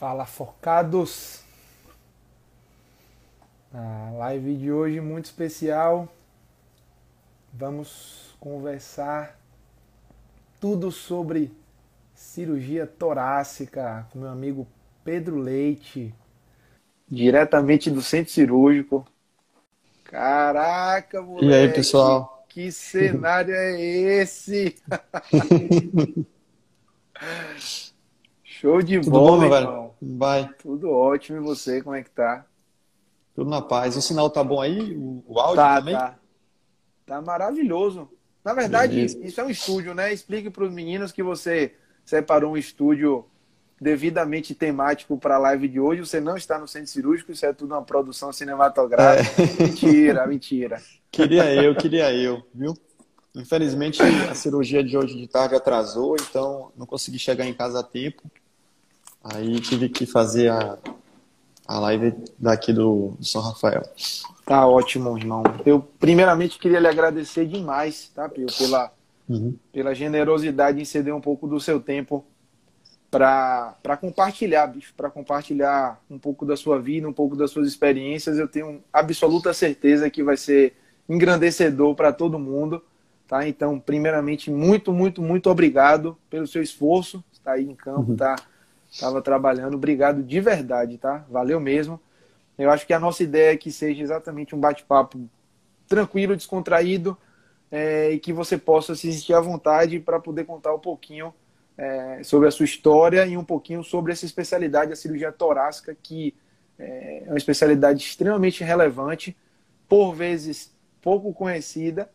Fala focados! A live de hoje muito especial. Vamos conversar tudo sobre cirurgia torácica com meu amigo Pedro Leite, diretamente do centro cirúrgico. Caraca, moleque! E aí, pessoal? Que cenário é esse? Show de Tudo bola, bom, irmão. velho? Vai. Tudo ótimo. E você, como é que tá? Tudo na paz. O sinal tá bom aí? O, o áudio Tá, também? tá. Tá maravilhoso. Na verdade, Beleza. isso é um estúdio, né? Explique para os meninos que você separou um estúdio devidamente temático para a live de hoje. Você não está no centro cirúrgico, isso é tudo uma produção cinematográfica. É. Mentira, mentira. Queria eu, queria eu, viu? Infelizmente, a cirurgia de hoje de tarde atrasou, então não consegui chegar em casa a tempo. Aí tive que fazer a, a live daqui do, do São Rafael. Tá ótimo, irmão. Eu, primeiramente, queria lhe agradecer demais, tá, Pio, pela, Uhum. pela generosidade em ceder um pouco do seu tempo para compartilhar, bicho, para compartilhar um pouco da sua vida, um pouco das suas experiências. Eu tenho absoluta certeza que vai ser engrandecedor para todo mundo, tá? Então, primeiramente, muito, muito, muito obrigado pelo seu esforço, está aí em campo, Uhum. tá? Tava trabalhando, obrigado de verdade, tá? Valeu mesmo. Eu acho que a nossa ideia é que seja exatamente um bate-papo tranquilo, descontraído, é, e que você possa se sentir à vontade para poder contar um pouquinho é, sobre a sua história e um pouquinho sobre essa especialidade, a cirurgia torácica, que é uma especialidade extremamente relevante, por vezes pouco conhecida,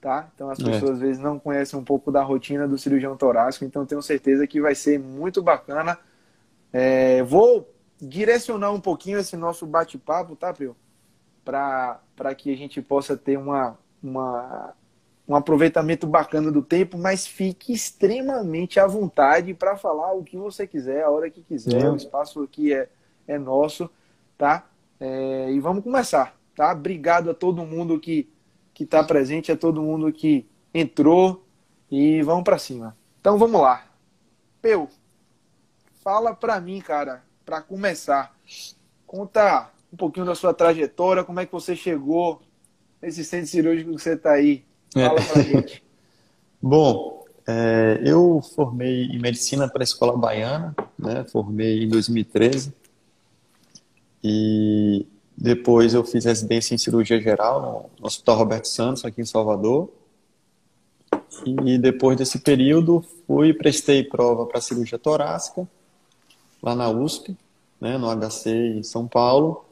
tá? Então as É. pessoas às vezes não conhecem um pouco da rotina do cirurgião torácico, então tenho certeza que vai ser muito bacana. É, vou direcionar um pouquinho esse nosso bate-papo, tá, Pio? Para que a gente possa ter uma, uma, um aproveitamento bacana do tempo, mas fique extremamente à vontade para falar o que você quiser, a hora que quiser. É. O espaço aqui é, é nosso, tá? É, e vamos começar, tá? Obrigado a todo mundo que que está presente, a todo mundo que entrou e vamos para cima. Então vamos lá. Peu, fala para mim, cara, para começar. Conta um pouquinho da sua trajetória, como é que você chegou nesse centro cirúrgico que você está aí. Fala É. pra gente. Bom, é, eu formei em medicina pela Escola Baiana, né? Formei em 2013 e depois eu fiz residência em cirurgia geral no, Hospital Roberto Santos aqui em Salvador. E depois desse período fui prestei prova para cirurgia torácica lá na USP, né? No HC em São Paulo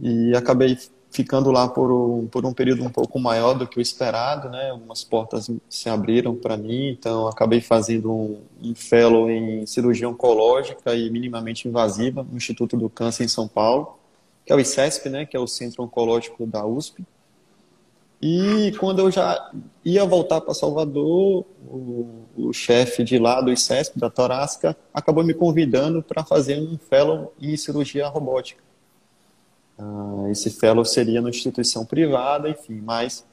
e acabei ficando lá por um, por um período um pouco maior do que o esperado, né? Algumas portas se abriram para mim, então acabei fazendo um, um fellow em cirurgia oncológica e minimamente invasiva no Instituto do Câncer em São Paulo, que é o ICESP, né? Que é o Centro Oncológico da USP. E quando eu já ia voltar para Salvador, o, o chefe de lá do ICESP, da torácica, acabou me convidando para fazer um fellow em cirurgia robótica. Ah, esse fellow seria numa instituição privada, enfim, mas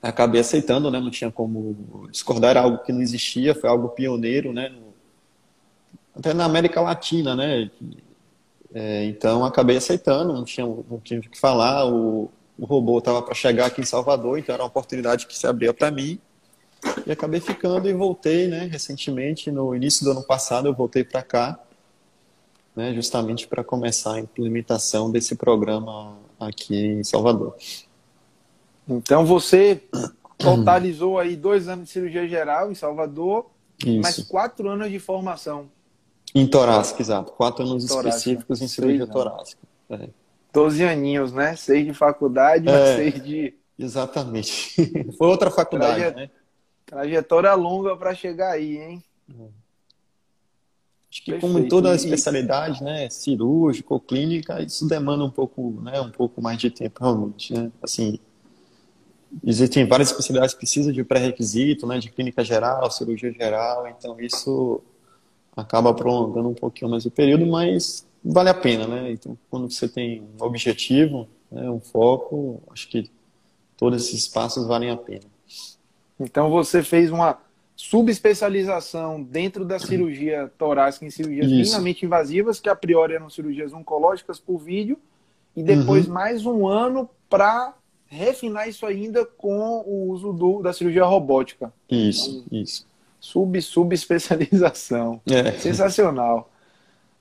acabei aceitando, né? Não tinha como discordar, algo que não existia, foi algo pioneiro, né? até na América Latina, né? É, então acabei aceitando, não tinha, não tinha o que falar. O, o robô estava para chegar aqui em Salvador, então era uma oportunidade que se abria para mim. E acabei ficando e voltei, né? Recentemente, no início do ano passado, eu voltei para cá né, justamente para começar a implementação desse programa aqui em Salvador. Então você totalizou aí dois anos de cirurgia geral em Salvador, mais Isso. quatro anos de formação. Em torácica, exato. Quatro anos Torácica. específicos em cirurgia anos. torácica. É, Doze aninhos, né? Seis de faculdade, É. seis de exatamente. Foi outra faculdade, Traje- né? trajetória longa para chegar aí, hein? Acho que como Perfeito. toda E- especialidade, né, cirúrgica ou clínica, isso demanda um pouco, né, um pouco mais de tempo realmente, né? Assim, existem várias especialidades que precisam de pré-requisito, né, de clínica geral, cirurgia geral, então isso acaba prolongando um pouquinho mais o período, mas vale a pena, né? Então, quando você tem um objetivo, né, um foco, acho que todos esses passos valem a pena. Então você fez uma subespecialização dentro da cirurgia torácica em cirurgias isso. minimamente invasivas, que a priori eram cirurgias oncológicas por vídeo, e depois uhum. mais um ano para refinar isso ainda com o uso do, da cirurgia robótica. Isso, então, isso. Sub, subespecialização. É. Sensacional.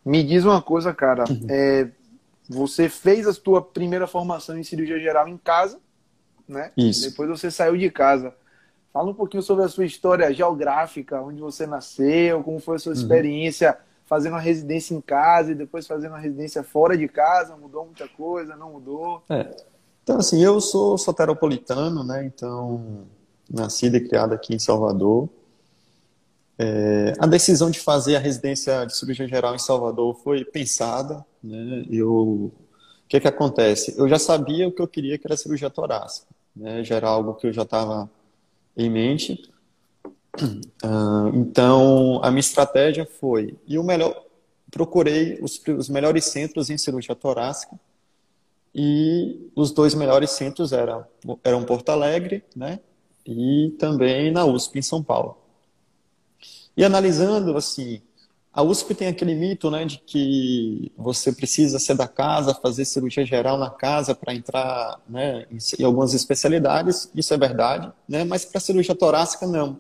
Me diz uma coisa, cara. Uhum. É, você fez a sua primeira formação em cirurgia geral em casa, né? Isso. Depois você saiu de casa. Fala um pouquinho sobre a sua história geográfica, onde você nasceu, como foi a sua uhum. experiência uhum. fazendo uma residência em casa e depois fazendo uma residência fora de casa. Mudou muita coisa? Não mudou? É. Então, assim, eu sou soteropolitano, né? Então, nascido e criado aqui em Salvador. É, a decisão de fazer a residência de cirurgia geral em Salvador foi pensada. Né? Eu, o que, que acontece? Eu já sabia o que eu queria, que era cirurgia torácica. Né? Já era algo que eu já estava em mente. Uh, então, a minha estratégia foi, e o melhor, procurei os, os melhores centros em cirurgia torácica e os dois melhores centros eram, eram Porto Alegre, né? E também na USP em São Paulo. E analisando assim, a USP tem aquele mito, né, de que você precisa ser da casa, fazer cirurgia geral na casa para entrar, né, em, algumas especialidades. Isso é verdade, né? Mas para cirurgia torácica não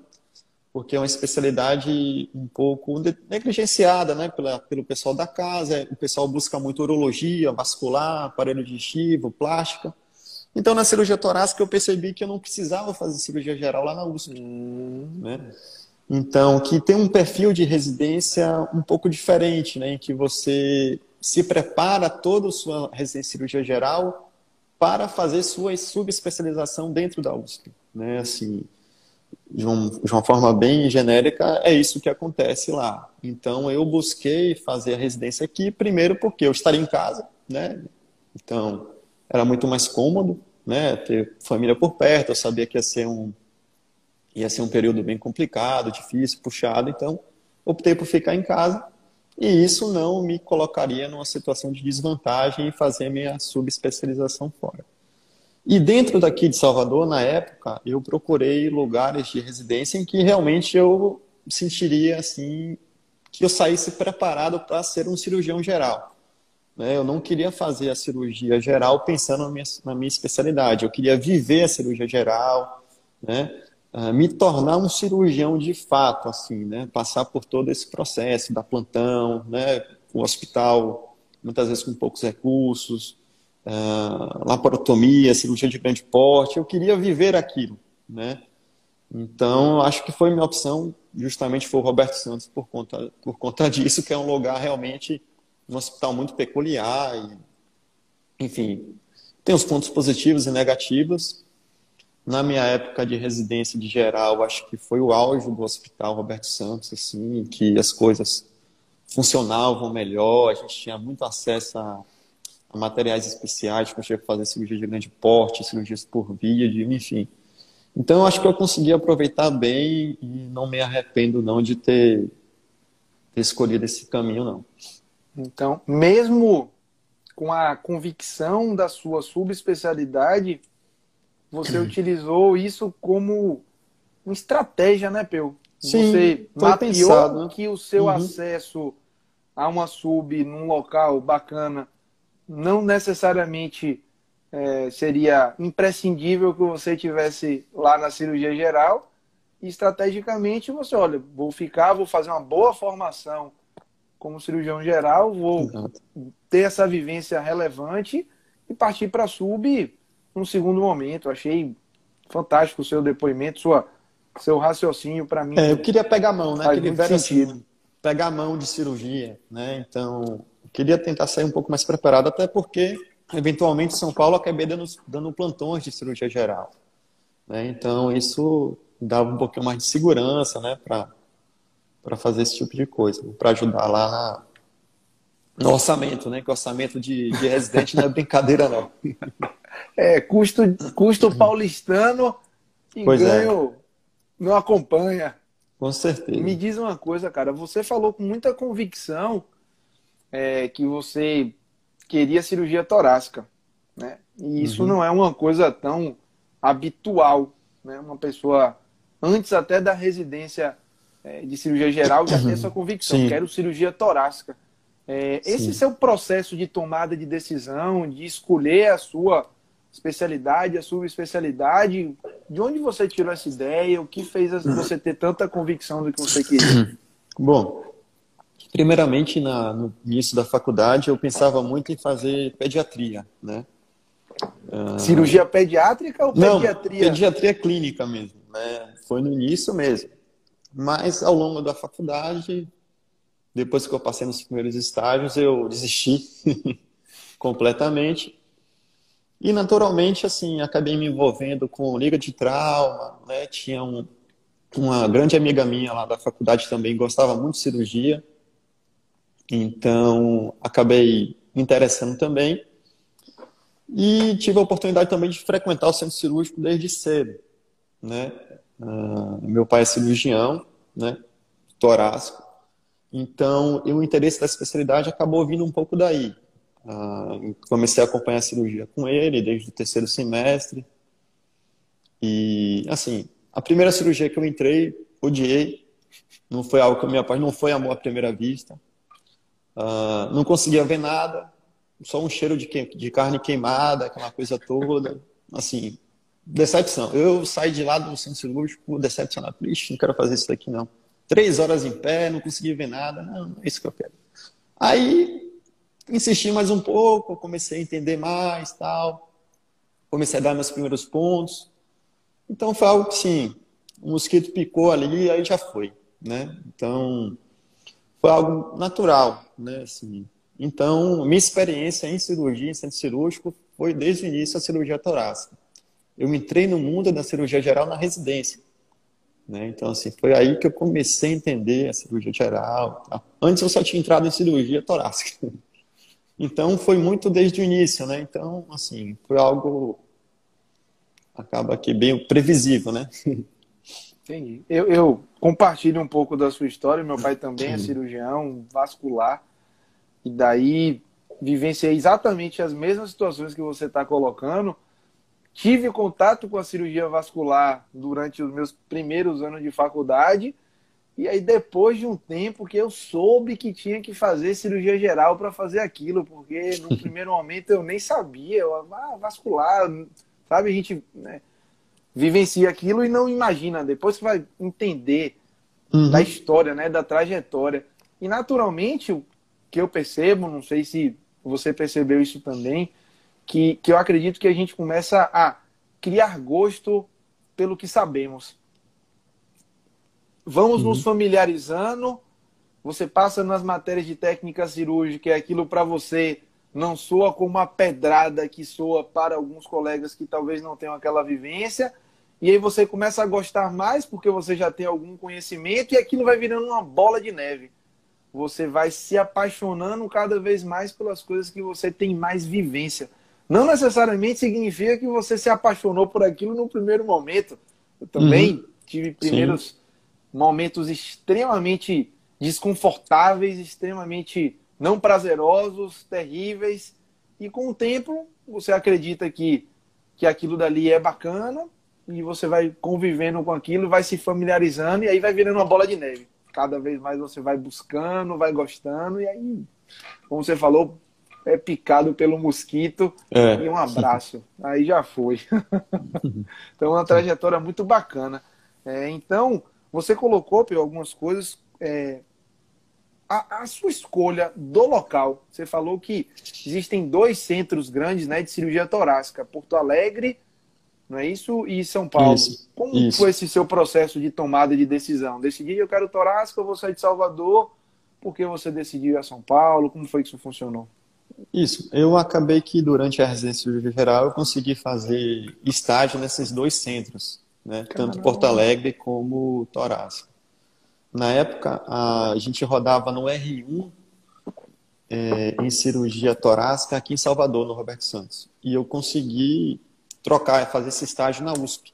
porque é uma especialidade um pouco negligenciada né, pela, pelo pessoal da casa. O pessoal busca muito urologia, vascular, aparelho digestivo, plástica. Então, na cirurgia torácica, eu percebi que eu não precisava fazer cirurgia geral lá na USP. Hum. Né? Então, que tem um perfil de residência um pouco diferente, né, em que você se prepara toda a sua residência de cirurgia geral para fazer sua subespecialização dentro da USP. Né? Assim, de, um, de, uma forma bem genérica, é isso que acontece lá. Então, eu busquei fazer a residência aqui, primeiro porque eu estaria em casa, né? Então, era muito mais cômodo, né? Ter família por perto, eu sabia que ia ser um, ia ser um período bem complicado, difícil, puxado, então, optei por ficar em casa. E isso não me colocaria numa situação de desvantagem e fazer minha subespecialização fora. E dentro daqui de Salvador, na época, eu procurei lugares de residência em que realmente eu sentiria assim que eu saísse preparado para ser um cirurgião geral. Né? Eu não queria fazer a cirurgia geral pensando na minha, na minha especialidade. Eu queria viver a cirurgia geral, né? Uh, me tornar um cirurgião de fato, assim, né? Passar por todo esse processo da plantão, né? O hospital, muitas vezes com poucos recursos, uh, laparotomia, cirurgia de grande porte. Eu queria viver aquilo, né? Então, acho que foi minha opção, justamente foi o Roberto Santos por conta, por conta disso, que é um lugar realmente, um hospital muito peculiar e, enfim, tem os pontos positivos e negativos. Na minha época de residência de geral, acho que foi o auge do Hospital Roberto Santos, assim, que as coisas funcionavam melhor, a gente tinha muito acesso a materiais especiais, conseguia fazer cirurgia de grande porte, cirurgias por vídeo, enfim. Então, eu acho que eu consegui aproveitar bem e não me arrependo não de ter, ter escolhido esse caminho, não. Então, mesmo com a convicção da sua subespecialidade, você utilizou isso como uma estratégia, né, Peu? Sim, você mapeou pensado, né? que o seu uhum. acesso a uma sub num local bacana não necessariamente é, seria imprescindível que você tivesse lá na cirurgia geral. E estrategicamente você, olha, vou ficar, vou fazer uma boa formação como cirurgião geral, vou Exato. ter essa vivência relevante e partir para a sub num segundo momento. Achei fantástico o seu depoimento, sua, seu raciocínio para mim. É, eu queria pegar a mão, né? Aquele muito sentido. Pegar a mão de cirurgia, né? Então, queria tentar sair um pouco mais preparado, até porque, eventualmente, São Paulo, acabei dando, dando plantões de cirurgia geral. Né? Então, isso dava um pouquinho mais de segurança né, para fazer esse tipo de coisa, para ajudar lá na, no orçamento, né? Que o orçamento de, de residente não é brincadeira, não. É, custo, custo paulistano e pois ganho é. não acompanha. Com certeza. Me diz uma coisa, cara. Você falou com muita convicção é, que você queria cirurgia torácica, né? E isso uhum. não é uma coisa tão habitual, né? Uma pessoa antes até da residência é, de cirurgia geral, já tem essa convicção, Sim. quero cirurgia torácica. É, esse seu processo de tomada de decisão, de escolher a sua especialidade, a sua especialidade, de onde você tirou essa ideia? O que fez você ter tanta convicção do que você queria? Bom, primeiramente na, no início da faculdade eu pensava muito em fazer pediatria, né? Uh... Cirurgia pediátrica ou pediatria? Não, pediatria clínica mesmo, né? Foi no início mesmo. Mas ao longo da faculdade, depois que eu passei nos primeiros estágios, eu desisti completamente. E naturalmente, assim, acabei me envolvendo com liga de trauma, né? Tinha um, uma grande amiga minha lá da faculdade também gostava muito de cirurgia. Então, acabei me interessando também. E tive a oportunidade também de frequentar o centro cirúrgico desde cedo, né? Uh, meu pai é cirurgião, né? Torácico. Então, o interesse da especialidade acabou vindo um pouco daí. Uh, comecei a acompanhar a cirurgia com ele desde o terceiro semestre. E, assim, a primeira cirurgia que eu entrei, odiei. Não foi algo que eu me apaixonei, não foi amor à primeira vista. Uh, não conseguia ver nada, só um cheiro de, que, de carne queimada, aquela coisa toda. Assim, decepção. Eu saí de lá do centro cirúrgico decepcionado. Ixi, não quero fazer isso daqui não. Três horas em pé, não consegui ver nada. Não, não é isso que eu quero. Aí, insisti mais um pouco, comecei a entender mais tal. Comecei a dar meus primeiros pontos. Então, foi algo que, sim, o mosquito picou ali, aí já foi, né? Então, foi algo natural, né? Assim, então, minha experiência em cirurgia, em centro cirúrgico, foi desde o início a cirurgia torácica. Eu entrei no mundo da cirurgia geral na residência. Né? Então, assim, foi aí que eu comecei a entender a cirurgia geral. Tá? Antes eu só tinha entrado em cirurgia torácica. Então, foi muito desde o início, né? Então, assim, foi algo acaba aqui bem previsível, né? Entendi. Eu, eu, compartilho um pouco da sua história. Meu pai também é cirurgião vascular. E daí vivenciei exatamente as mesmas situações que você está colocando. Tive contato com a cirurgia vascular durante os meus primeiros anos de faculdade. E aí, depois de um tempo que eu soube que tinha que fazer cirurgia geral para fazer aquilo, porque no primeiro momento eu nem sabia, eu, ah, vascular, sabe? A gente né, vivencia aquilo e não imagina. Depois que vai entender uhum. da história, né, da trajetória. E naturalmente, o que eu percebo, não sei se você percebeu isso também, que, que eu acredito que a gente começa a criar gosto pelo que sabemos. Vamos uhum. nos familiarizando. Você passa nas matérias de técnica cirúrgica e aquilo para você não soa como uma pedrada que soa para alguns colegas que talvez não tenham aquela vivência. E aí você começa a gostar mais porque você já tem algum conhecimento e aquilo vai virando uma bola de neve. Você vai se apaixonando cada vez mais pelas coisas que você tem mais vivência. Não necessariamente significa que você se apaixonou por aquilo no primeiro momento. Eu também uhum. tive primeiros Sim. momentos extremamente desconfortáveis, extremamente não prazerosos, terríveis. E com o tempo, você acredita que, que aquilo dali é bacana e você vai convivendo com aquilo, vai se familiarizando e aí vai virando uma bola de neve. Cada vez mais você vai buscando, vai gostando e aí, como você falou, é picado pelo mosquito é. e um abraço. Aí já foi. então, uma trajetória muito bacana. É, então, você colocou, Pio, algumas coisas é, a, a, sua escolha do local. Você falou que existem dois centros grandes né, de cirurgia torácica, Porto Alegre, não é isso? E São Paulo. Isso, Como isso. foi esse seu processo de tomada de decisão? Decidi eu quero torácica, eu vou sair de Salvador. Por que você decidiu ir a São Paulo? Como foi que isso funcionou? Isso, eu acabei que durante a residência geral eu consegui fazer estágio nesses dois centros, né? tanto Porto Alegre como Torácica. Na época, a gente rodava no R1 é, em cirurgia torácica aqui em Salvador, no Roberto Santos. E eu consegui trocar, fazer esse estágio na USP.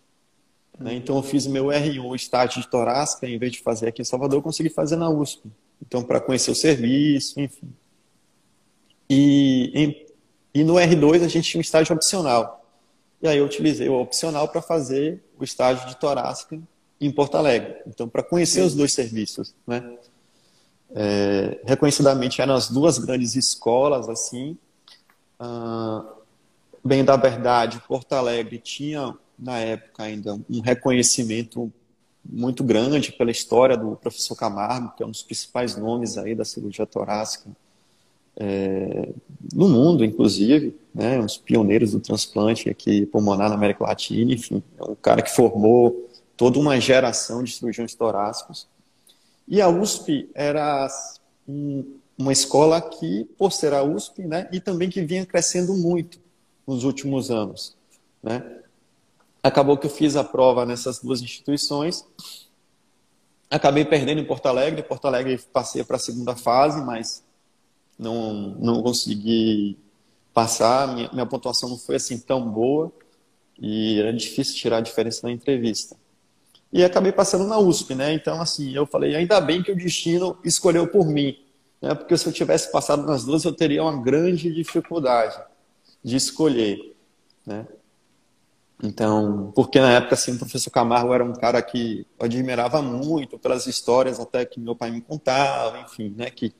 Né? Então, eu fiz meu R1, estágio de torácica, em vez de fazer aqui em Salvador, eu consegui fazer na USP. Então, para conhecer o serviço, enfim. E, e no R2 a gente tinha um estágio opcional. E aí eu utilizei o opcional para fazer o estágio de torácica em Porto Alegre. Então, para conhecer os dois serviços, né? É, reconhecidamente eram as duas grandes escolas, assim. Ah, bem da verdade, Porto Alegre tinha, na época ainda, um reconhecimento muito grande pela história do professor Camargo, que é um dos principais nomes aí da cirurgia torácica é, no mundo, inclusive, né, dos pioneiros do transplante aqui pulmonar na América Latina, enfim, é um cara que formou toda uma geração de cirurgiões torácicos. E a USP era um, uma escola que, por ser a USP, né, e também que vinha crescendo muito nos últimos anos. Né. Acabou que eu fiz a prova nessas duas instituições, acabei perdendo em Porto Alegre, Porto Alegre passei para a segunda fase, mas não, não consegui passar, minha, minha pontuação não foi assim tão boa e era difícil tirar a diferença na entrevista. E acabei passando na USP, né? Então, assim, eu falei, ainda bem que o destino escolheu por mim, né? Porque se eu tivesse passado nas duas, eu teria uma grande dificuldade de escolher, né? Então, porque na época, assim, o professor Camargo era um cara que eu admirava muito pelas histórias até que meu pai me contava, enfim, né? Que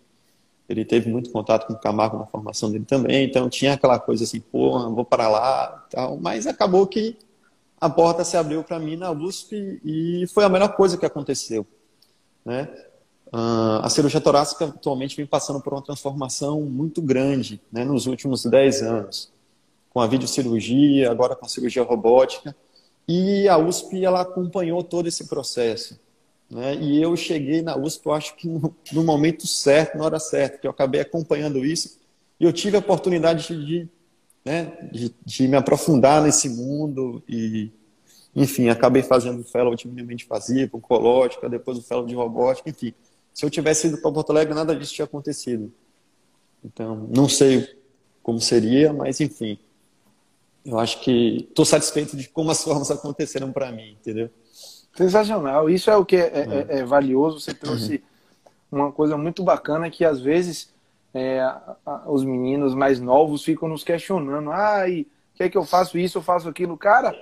ele teve muito contato com o Camargo na formação dele também, então tinha aquela coisa assim, pô, vou para lá, tal, mas acabou que a porta se abriu para mim na USP e foi a melhor coisa que aconteceu, né? Uh, a cirurgia torácica atualmente vem passando por uma transformação muito grande né, nos últimos 10 anos, com a videocirurgia, agora com a cirurgia robótica, e a USP ela acompanhou todo esse processo. Né? E eu cheguei na USP, eu acho que no, momento certo, na hora certa, que eu acabei acompanhando isso. E eu tive a oportunidade de, né, de, de me aprofundar nesse mundo e, enfim, acabei fazendo fellow de minimamente fazia, com colótica, depois o fellow de robótica, enfim. Se eu tivesse ido para Porto Alegre, nada disso tinha acontecido. Então, não sei como seria, mas enfim. Eu acho que estou satisfeito de como as formas aconteceram para mim, entendeu? Sensacional. Isso é o que é, é, é, é valioso. Você trouxe uhum. uma coisa muito bacana que às vezes é, a, a, os meninos mais novos ficam nos questionando. Ah, e quer que eu faço isso, eu faço aquilo? Cara,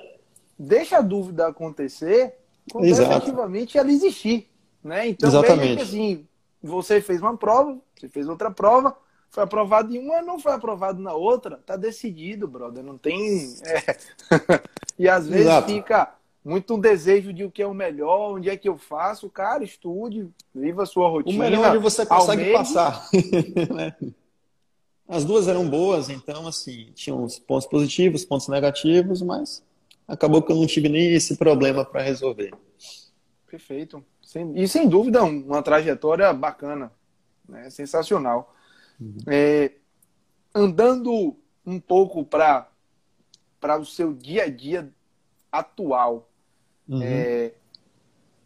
deixa a dúvida acontecer quando Exato. efetivamente ela existir. Né? Então, Exatamente. que assim, você fez uma prova, você fez outra prova, foi aprovado em uma, não foi aprovado na outra, tá decidido, brother. Não tem. É... e às vezes Exato. fica muito um desejo de o que é o melhor, onde é que eu faço. Cara, estude, viva a sua rotina. O melhor é onde você consegue passar. Né? As duas eram boas, então, assim, tinham os pontos positivos, pontos negativos, mas acabou que eu não tive nem esse problema para resolver. Perfeito. E sem dúvida, uma trajetória bacana, né? sensacional. Uhum. É, andando um pouco para o seu dia a dia atual, Uhum. É,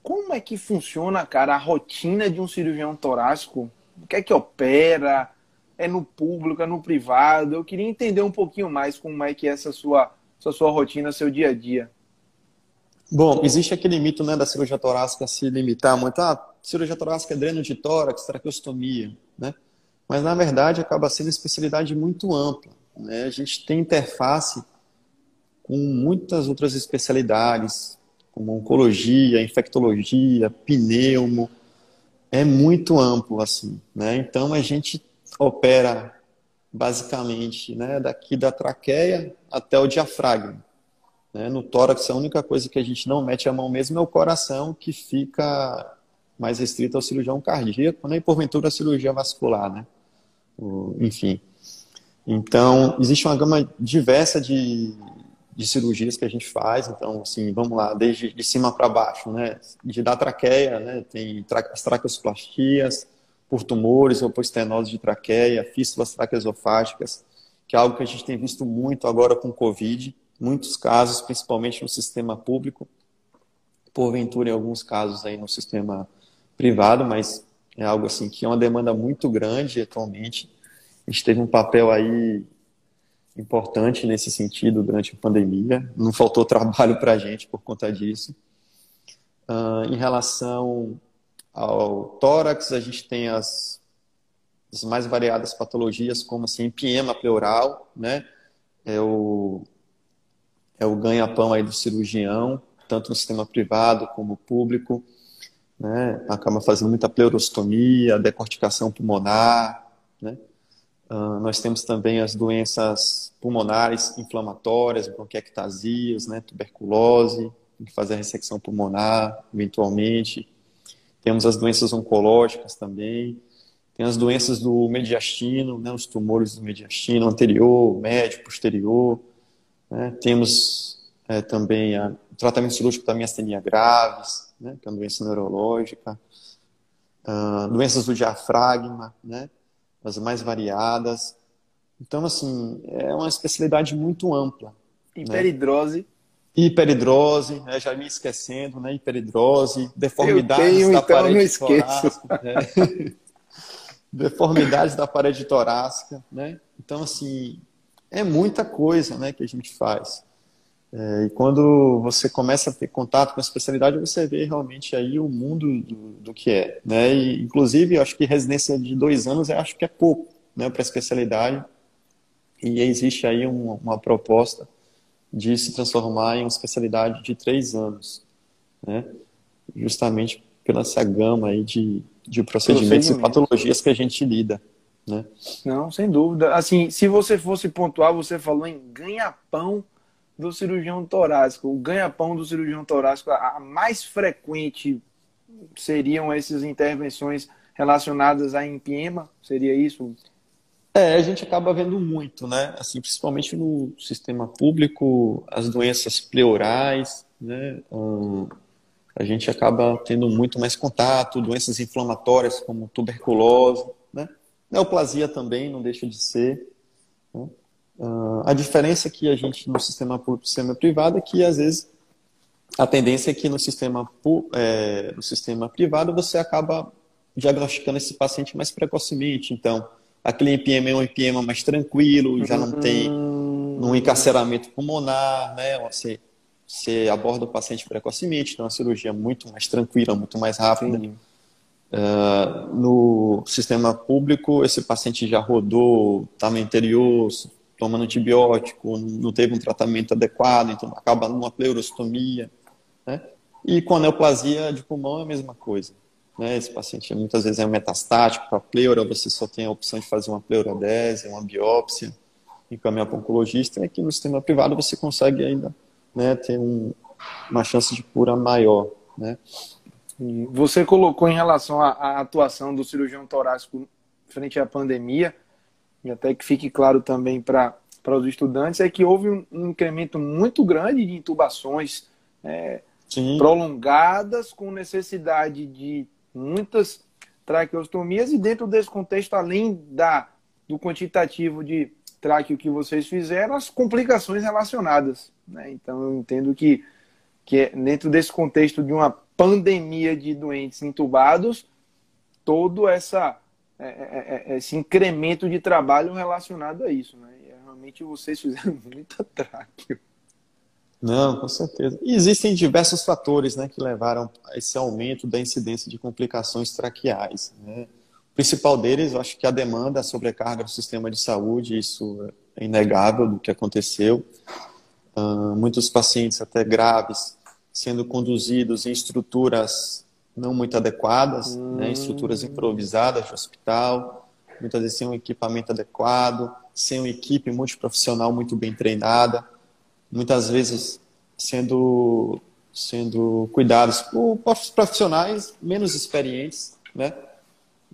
como é que funciona, cara, a rotina de um cirurgião torácico? O que é que opera? É no público, é no privado? Eu queria entender um pouquinho mais como é que é essa sua, essa sua rotina, seu dia a dia. Bom, existe aquele mito né, da cirurgia torácica se limitar muito. Ah, cirurgia torácica é dreno de tórax, traqueostomia, né? Mas, na verdade, acaba sendo uma especialidade muito ampla. Né? A gente tem interface com muitas outras especialidades, como oncologia, infectologia, pneumo, é muito amplo assim, né? Então a gente opera basicamente, né, daqui da traqueia até o diafragma. Né? No tórax a única coisa que a gente não mete a mão mesmo é o coração, que fica mais restrito ao cirurgião cardíaco, né? e porventura a cirurgia vascular, né? O, enfim. Então, existe uma gama diversa de, de cirurgias que a gente faz, então, assim, vamos lá, desde de cima para baixo, né? De da traqueia, né? Tem as traqueosplastias, por tumores ou por estenose de traqueia, fístulas traqueosofágicas, que é algo que a gente tem visto muito agora com Covid, muitos casos, principalmente no sistema público, porventura em alguns casos aí no sistema privado, mas é algo assim que é uma demanda muito grande atualmente. A gente teve um papel aí importante nesse sentido durante a pandemia. Não faltou trabalho para a gente por conta disso. Uh, em relação ao tórax, a gente tem as, as mais variadas patologias, como assim, empiema pleural, né? É o, é o ganha-pão aí do cirurgião. tanto no sistema privado como público, né? acaba fazendo muita pleurostomia, decorticação pulmonar, né? Uh, nós temos também as doenças pulmonares inflamatórias, bronquiectasias, né, tuberculose, tem que fazer a ressecção pulmonar, eventualmente. Temos as doenças oncológicas também. Tem as doenças do mediastino, né, os tumores do mediastino anterior, médio, posterior. Né. Temos é, também a, o tratamento cirúrgico da miastenia graves, né, que é uma doença neurológica. Uh, doenças do diafragma, né, as mais variadas. Então, assim, é uma especialidade muito ampla. Hiperidrose. Né? Hiperidrose, né? já me esquecendo, né? Hiperidrose, deformidades tenho, da então, parede torácica. Né? deformidades da parede torácica, né? Então, assim, é muita coisa, né, que a gente faz. É, e quando você começa a ter contato com a especialidade, você vê realmente aí o mundo do, do que é. Né? E, inclusive, eu acho que residência de dois anos eu acho que é pouco né, para a especialidade. E existe aí uma, uma, proposta de se transformar em uma especialidade de três anos. Né? Justamente pela essa gama aí de, de procedimentos e patologias que a gente lida. Né? Não, sem dúvida. Assim, se você fosse pontuar, você falou em ganha-pão do cirurgião torácico, o ganha-pão do cirurgião torácico, a mais frequente seriam essas intervenções relacionadas a empiema? Seria isso? É, a gente acaba vendo muito, né? Assim, principalmente no sistema público, as doenças pleurais, né? Hum, a gente acaba tendo muito mais contato, doenças inflamatórias como tuberculose, né? Neoplasia também não deixa de ser. Uh, a diferença é que a gente no sistema público e sistema privado é que às vezes a tendência é que no sistema, é, no sistema privado você acaba diagnosticando esse paciente mais precocemente. Então, aquele empiema é um empiema mais tranquilo, já não tem um uhum. encarceramento pulmonar, né? Você, você aborda o paciente precocemente, então a cirurgia é muito mais tranquila, muito mais rápida. Uh, no sistema público, esse paciente já rodou, está no interior, tomando antibiótico, não teve um tratamento adequado, então acaba numa pleurostomia. Né? E com neoplasia de pulmão é a mesma coisa. Né? Esse paciente muitas vezes é metastático para pleura, você só tem a opção de fazer uma pleurodese, uma biópsia, encaminhar para o oncologista, e aqui no sistema privado você consegue ainda né, ter um, uma chance de cura maior. Né? Você colocou em relação à atuação do cirurgião torácico frente à pandemia, e até que fique claro também para os estudantes, é que houve um, um incremento muito grande de intubações é, prolongadas, com necessidade de muitas traqueostomias, e dentro desse contexto, além da, do quantitativo de traqueo que vocês fizeram, as complicações relacionadas. Né? Então, eu entendo que, que é dentro desse contexto de uma pandemia de doentes intubados, todo essa é é, é, é, esse incremento de trabalho relacionado a isso. Né? E realmente vocês fizeram muita tráqueo. Não, com certeza. E existem diversos fatores né, que levaram a esse aumento da incidência de complicações traqueais. Né? O principal deles, eu acho que a demanda, a sobrecarga do sistema de saúde, isso é inegável do que aconteceu. Uh, muitos pacientes, até graves, sendo conduzidos em estruturas não muito adequadas, hum. né, estruturas improvisadas de hospital, muitas vezes sem um equipamento adequado, sem uma equipe multiprofissional muito bem treinada, muitas vezes sendo sendo cuidados por profissionais menos experientes, né?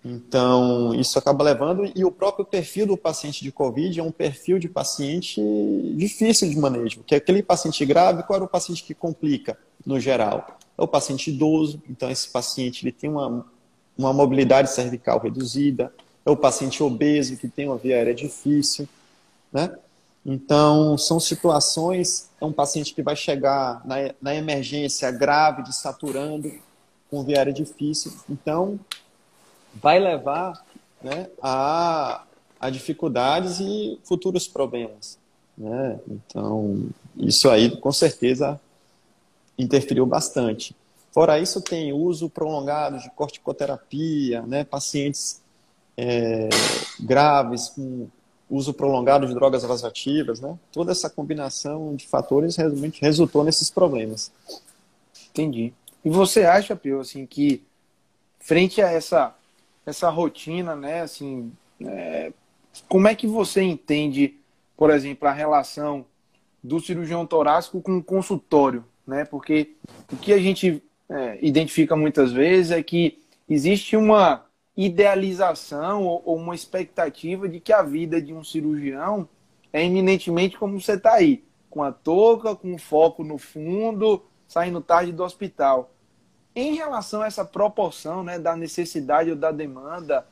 Então, isso acaba levando, e o próprio perfil do paciente de Covid é um perfil de paciente difícil de manejo, que é aquele paciente grave, qual era o paciente que complica, no geral? É o paciente idoso, então esse paciente ele tem uma, uma mobilidade cervical reduzida, é o paciente obeso que tem uma via aérea difícil, né? Então, são situações, é um paciente que vai chegar na, na emergência grave, desaturando, com via aérea difícil. Então, vai levar né, a, a dificuldades e futuros problemas. Né? Então, isso aí, com certeza, interferiu bastante. Fora isso, tem uso prolongado de corticoterapia, né, pacientes é, graves com uso prolongado de drogas vasoativas, né? Toda essa combinação de fatores realmente resultou nesses problemas. Entendi. E você acha, Pio, assim, que frente a essa, essa rotina, né, assim, é, como é que você entende, por exemplo, a relação do cirurgião torácico com o consultório, né? Porque o que a gente é, identifica muitas vezes é que existe uma idealização ou, ou uma expectativa de que a vida de um cirurgião é eminentemente como você está aí, com a touca, com foco no fundo, saindo tarde do hospital. Em relação a essa proporção né, da necessidade ou da demanda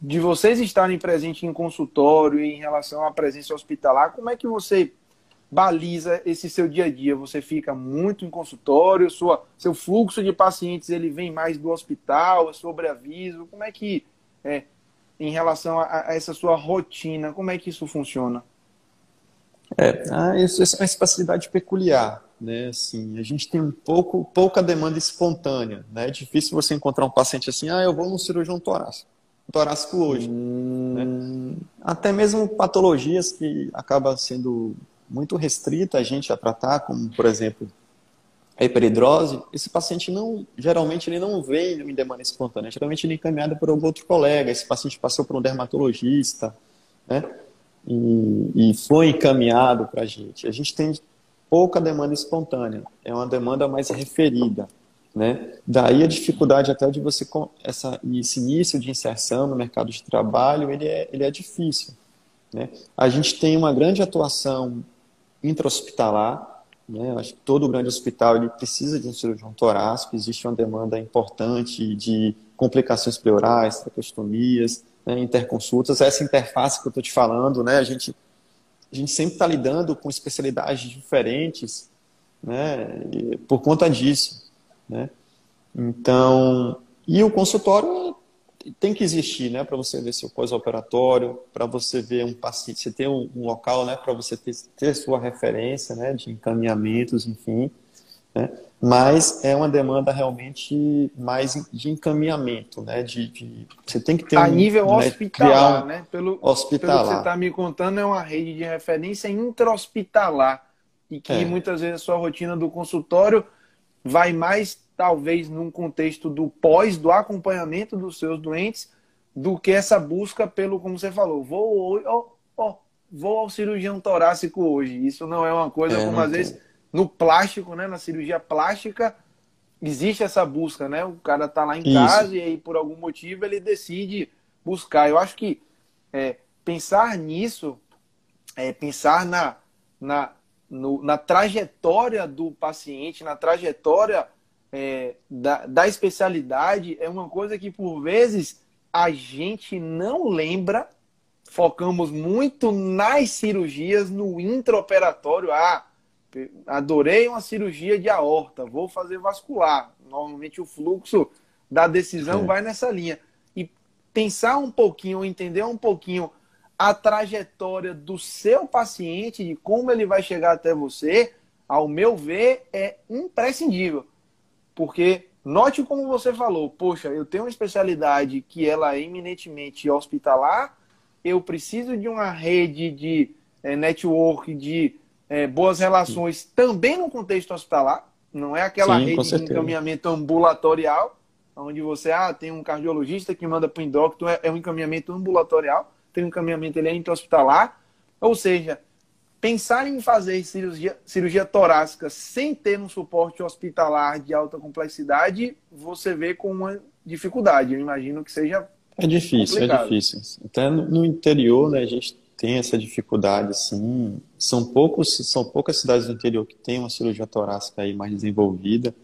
de vocês estarem presentes em consultório em relação à presença hospitalar, como é que você baliza esse seu dia a dia? Você fica muito em consultório, sua, seu fluxo de pacientes ele vem mais do hospital, é sobreaviso, como é que é, em relação a, a, essa sua rotina, como é que isso funciona? É, isso, é uma espacialidade peculiar, né? Assim, a gente tem um pouco, pouca demanda espontânea, né? É difícil você encontrar um paciente assim, ah, eu vou no cirurgião torácico, torácico hoje. Hum... Né? Até mesmo patologias que acabam sendo muito restrita a gente a tratar, como por exemplo a hiperidrose, esse paciente não, geralmente ele não vem em demanda espontânea, geralmente ele é encaminhado por algum outro colega, esse paciente passou por um dermatologista, né? E, e foi encaminhado para a gente. A gente tem pouca demanda espontânea, é uma demanda mais referida, né? Daí a dificuldade até de você essa esse início de inserção no mercado de trabalho, ele é ele é difícil, né? A gente tem uma grande atuação intra-hospitalar, né? Acho que todo grande hospital ele precisa de um cirurgião torácico, existe uma demanda importante de complicações pleurais, traqueostomias, né? interconsultas. Essa interface que eu estou te falando, né? a, gente, a gente sempre está lidando com especialidades diferentes né? por conta disso. Né? Então, e o consultório tem que existir, né, para você ver seu pós-operatório, para você ver um paciente, você ter um, um local, né, para você ter, ter sua referência, né, de encaminhamentos, enfim, né, mas é uma demanda realmente mais de encaminhamento, né, de, de você tem que ter a um, nível né, hospitalar, um, né, pelo, hospitalar. pelo que você está me contando é uma rede de referência intra-hospitalar e que é. muitas vezes a sua rotina do consultório vai mais talvez num contexto do pós, do acompanhamento dos seus doentes, do que essa busca pelo, como você falou, vou, oh, oh, vou ao cirurgião torácico hoje. Isso não é uma coisa é, como às tem. vezes no plástico, né, na cirurgia plástica, existe essa busca, né? O cara tá lá em Isso. casa e aí por algum motivo ele decide buscar. Eu acho que é, pensar nisso, é, pensar na, na, no, na trajetória do paciente, na trajetória é, da, da especialidade é uma coisa que, por vezes, a gente não lembra. Focamos muito nas cirurgias, no intraoperatório. Ah, adorei uma cirurgia de aorta, vou fazer vascular. Normalmente o fluxo da decisão é. vai nessa linha. E pensar um pouquinho, entender um pouquinho a trajetória do seu paciente, de como ele vai chegar até você, ao meu ver, é imprescindível. Porque note como você falou, poxa, eu tenho uma especialidade que ela é eminentemente hospitalar, eu preciso de uma rede de é, network, de é, boas relações Sim. também no contexto hospitalar, não é aquela Sim, rede de encaminhamento ambulatorial, onde você ah, tem um cardiologista que manda para o endócrino, é, é um encaminhamento ambulatorial, tem um encaminhamento ele é intra-hospitalar, ou seja, pensar em fazer cirurgia, cirurgia torácica sem ter um suporte hospitalar de alta complexidade, você vê com uma dificuldade. Eu imagino que seja. É difícil, é complicado. é difícil. Até no interior, né, a gente tem essa dificuldade, sim. São, poucos, são poucas cidades do interior que têm uma cirurgia torácica aí mais desenvolvida.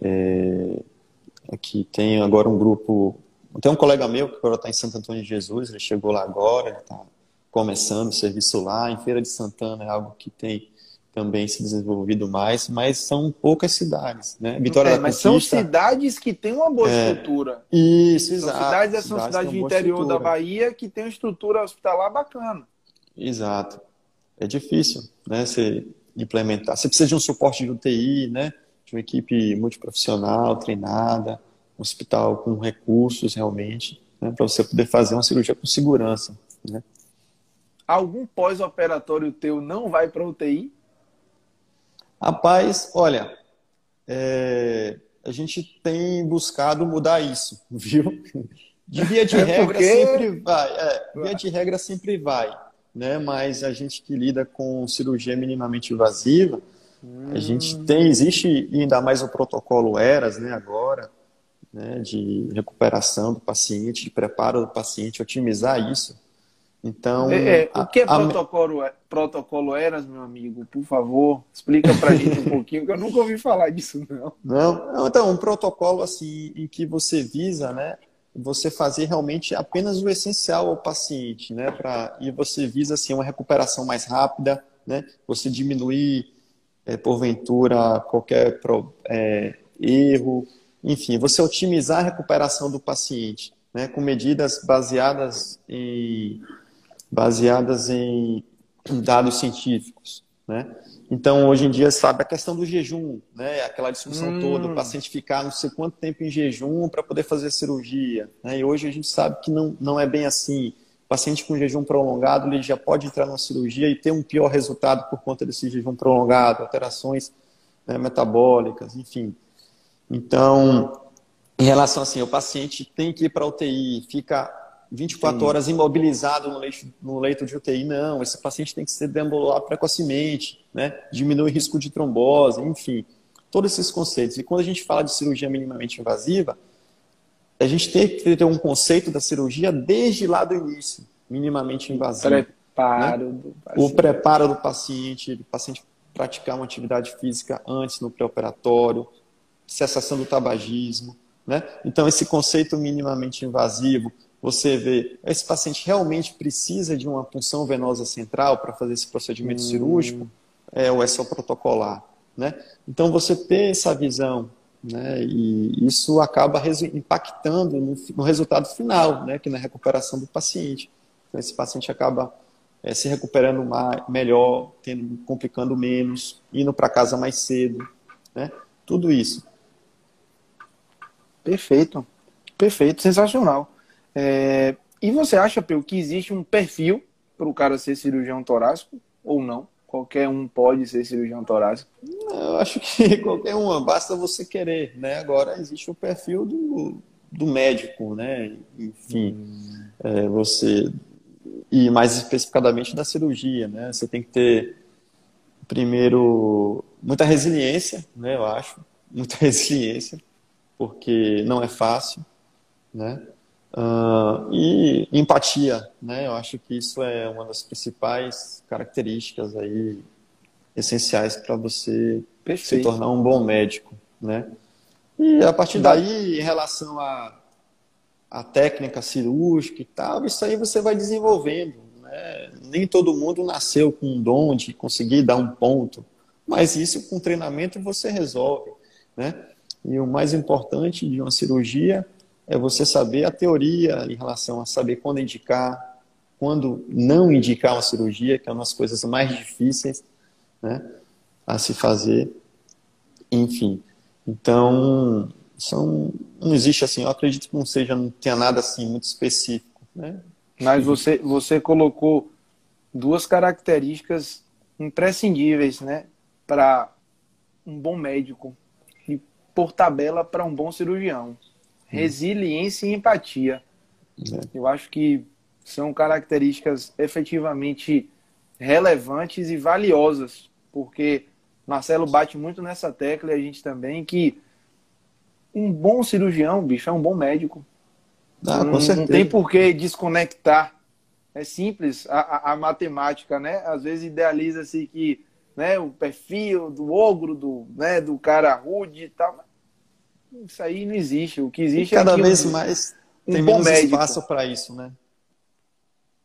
É, aqui tem agora um grupo. Tem um colega meu que agora está em Santo Antônio de Jesus, ele chegou lá agora, ele está começando o serviço lá. Em Feira de Santana é algo que tem também se desenvolvido mais, mas são poucas cidades, né? Vitória é, da mas Conquista, são cidades que têm uma boa é, estrutura. Isso, são exato. Cidades, são cidades, cidades do interior estrutura. da Bahia que têm uma estrutura hospitalar bacana. Exato. É difícil, né? Você implementar. Você precisa de um suporte de UTI, né? De uma equipe multiprofissional, treinada, um hospital com recursos realmente, né? para você poder fazer uma cirurgia com segurança, né? Algum pós-operatório teu não vai para UTI? Rapaz, olha, é, a gente tem buscado mudar isso, viu? De via de é regra porque... sempre vai, é, via de regra sempre vai, né? Mas a gente que lida com cirurgia minimamente invasiva, hum. a gente hum. tem, existe ainda mais o protocolo ERAS, né? Agora, né? De recuperação do paciente, de preparo do paciente, otimizar isso. Então, é, é, o que é a, protocolo, a... protocolo ERAS, meu amigo? Por favor, explica para a gente um pouquinho, que eu nunca ouvi falar disso, não. Não, então, um protocolo assim em que você visa, né, você fazer realmente apenas o essencial ao paciente, né, para e você visa assim uma recuperação mais rápida, né, você diminuir é, porventura qualquer pro, é, erro, enfim, você otimizar a recuperação do paciente, né, com medidas baseadas em baseadas em dados científicos, né? Então, hoje em dia, sabe, a questão do jejum, né? Aquela discussão hum. toda, o paciente ficar não sei quanto tempo em jejum para poder fazer cirurgia. Né? E hoje a gente sabe que não, não é bem assim. O paciente com jejum prolongado, ele já pode entrar na cirurgia e ter um pior resultado por conta desse jejum prolongado, alterações né, metabólicas, enfim. Então, em relação assim, o paciente tem que ir para UTI, fica 24 Sim. horas imobilizado no leito, no leito de UTI. Não, esse paciente tem que ser deambulado precocemente, né? diminui o risco de trombose, enfim. Todos esses conceitos. E quando a gente fala de cirurgia minimamente invasiva, a gente tem que ter um conceito da cirurgia desde lá do início, minimamente invasiva. Preparo né? do paciente. O preparo do paciente, o paciente praticar uma atividade física antes no pré-operatório, cessação do tabagismo. Né? Então, esse conceito minimamente invasivo, você vê, esse paciente realmente precisa de uma punção venosa central para fazer esse procedimento hum. cirúrgico, é, ou é só protocolar, né? Então, você ter essa visão, né, e isso acaba impactando no, no, resultado final, né, que na recuperação do paciente. Então, esse paciente acaba é, se recuperando mais, melhor, tendo, complicando menos, indo para casa mais cedo, né? Tudo isso. Perfeito, perfeito, sensacional. É, e você acha, Peu, que existe um perfil para o cara ser cirurgião torácico ou não? Qualquer um pode ser cirurgião torácico? Eu acho que qualquer um, basta você querer, né? Agora existe o perfil do, do médico, né? Enfim, hum. é, você e mais especificadamente da cirurgia, né? Você tem que ter primeiro muita resiliência, né? Eu acho muita resiliência, porque não é fácil, né? Uh, e empatia, né? Eu acho que isso é uma das principais características aí essenciais para você Perfeito. se tornar um bom médico, né? E a partir daí, em relação à a, a, técnica cirúrgica e tal, isso aí você vai desenvolvendo, né? Nem todo mundo nasceu com um dom de conseguir dar um ponto, mas isso com treinamento você resolve, né? E o mais importante de uma cirurgia é você saber a teoria em relação a saber quando indicar, quando não indicar uma cirurgia, que é uma das coisas mais difíceis né, a se fazer. Enfim, então, são, não existe assim, eu acredito que não seja, não tenha nada assim muito específico. Né? Mas você, você colocou duas características imprescindíveis né, para um bom médico e por tabela para um bom cirurgião resiliência e empatia. É. Eu acho que são características efetivamente relevantes e valiosas, porque Marcelo bate muito nessa tecla e a gente também que um bom cirurgião, bicho, é um bom médico. Ah, não, não, tem por que desconectar. É simples a, a, a matemática, né? Às vezes idealiza-se que né, o perfil do ogro, do, né, do cara rude e tal. Isso aí não existe. O que existe e cada é vez um, mais um tem menos médico. espaço para isso, né?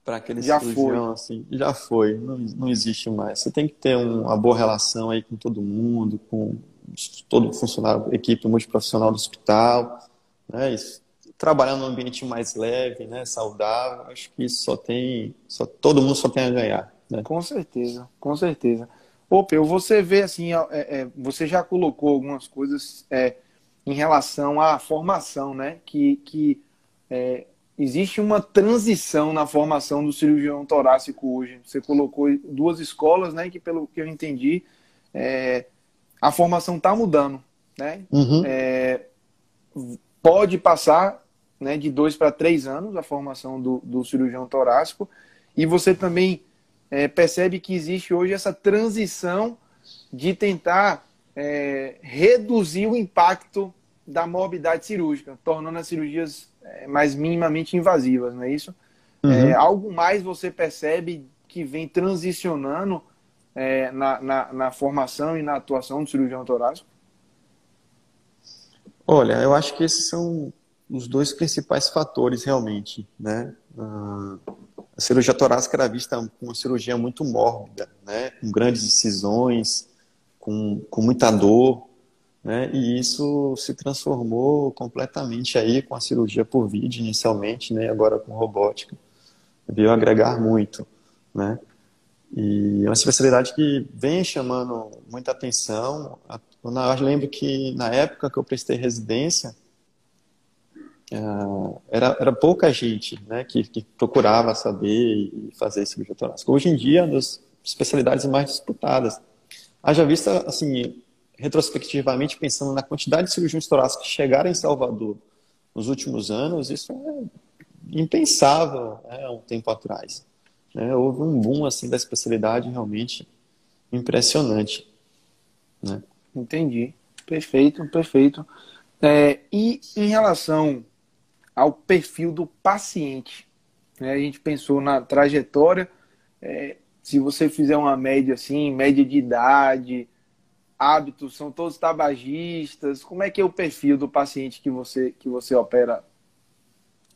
Para aquele já cirurgião, foi. assim. Já foi, não, não existe mais. Você tem que ter um, uma boa relação aí com todo mundo, com todo funcionário, equipe multiprofissional do hospital, né? Isso, trabalhar num ambiente mais leve, né? Saudável. Acho que isso só tem, só, todo mundo só tem a ganhar. Né? Com certeza, com certeza. Ô, Peu, você vê assim, é, é, você já colocou algumas coisas é, em relação à formação, né? Que, que é, existe uma transição na formação do cirurgião torácico hoje. Você colocou duas escolas, né? Que pelo que eu entendi, é, a formação está mudando. né? Uhum. É, pode passar né, de dois para três anos a formação do, do cirurgião torácico e você também é, percebe que existe hoje essa transição de tentar é, reduzir o impacto da morbidade cirúrgica, tornando as cirurgias é, mais minimamente invasivas, não é isso? Uhum. É, algo mais você percebe que vem transicionando é, na, na, na, formação e na atuação do cirurgião torácico? Olha, eu acho que esses são os dois principais fatores realmente, né? A cirurgia torácica era vista como uma cirurgia muito mórbida, né? Com grandes incisões, com, com muita dor, né? E isso se transformou completamente aí com a cirurgia por vídeo inicialmente, né? Agora com robótica, veio agregar muito, né? E é uma especialidade que vem chamando muita atenção. Eu lembro que na época que eu prestei residência, é, era, era pouca gente né, que, que procurava saber e fazer cirurgia torácica. Hoje em dia, é uma das especialidades mais disputadas. Haja vista, assim, retrospectivamente, pensando na quantidade de cirurgiões torácicos que chegaram em Salvador nos últimos anos, isso é impensável né, um tempo atrás. Né? Houve um boom assim, da especialidade realmente impressionante. Né? Entendi. Perfeito, perfeito. É, e em relação ao perfil do paciente, né? a gente pensou na trajetória, é, se você fizer uma média assim, média de idade, hábitos, são todos tabagistas, como é que é o perfil do paciente que você, que você opera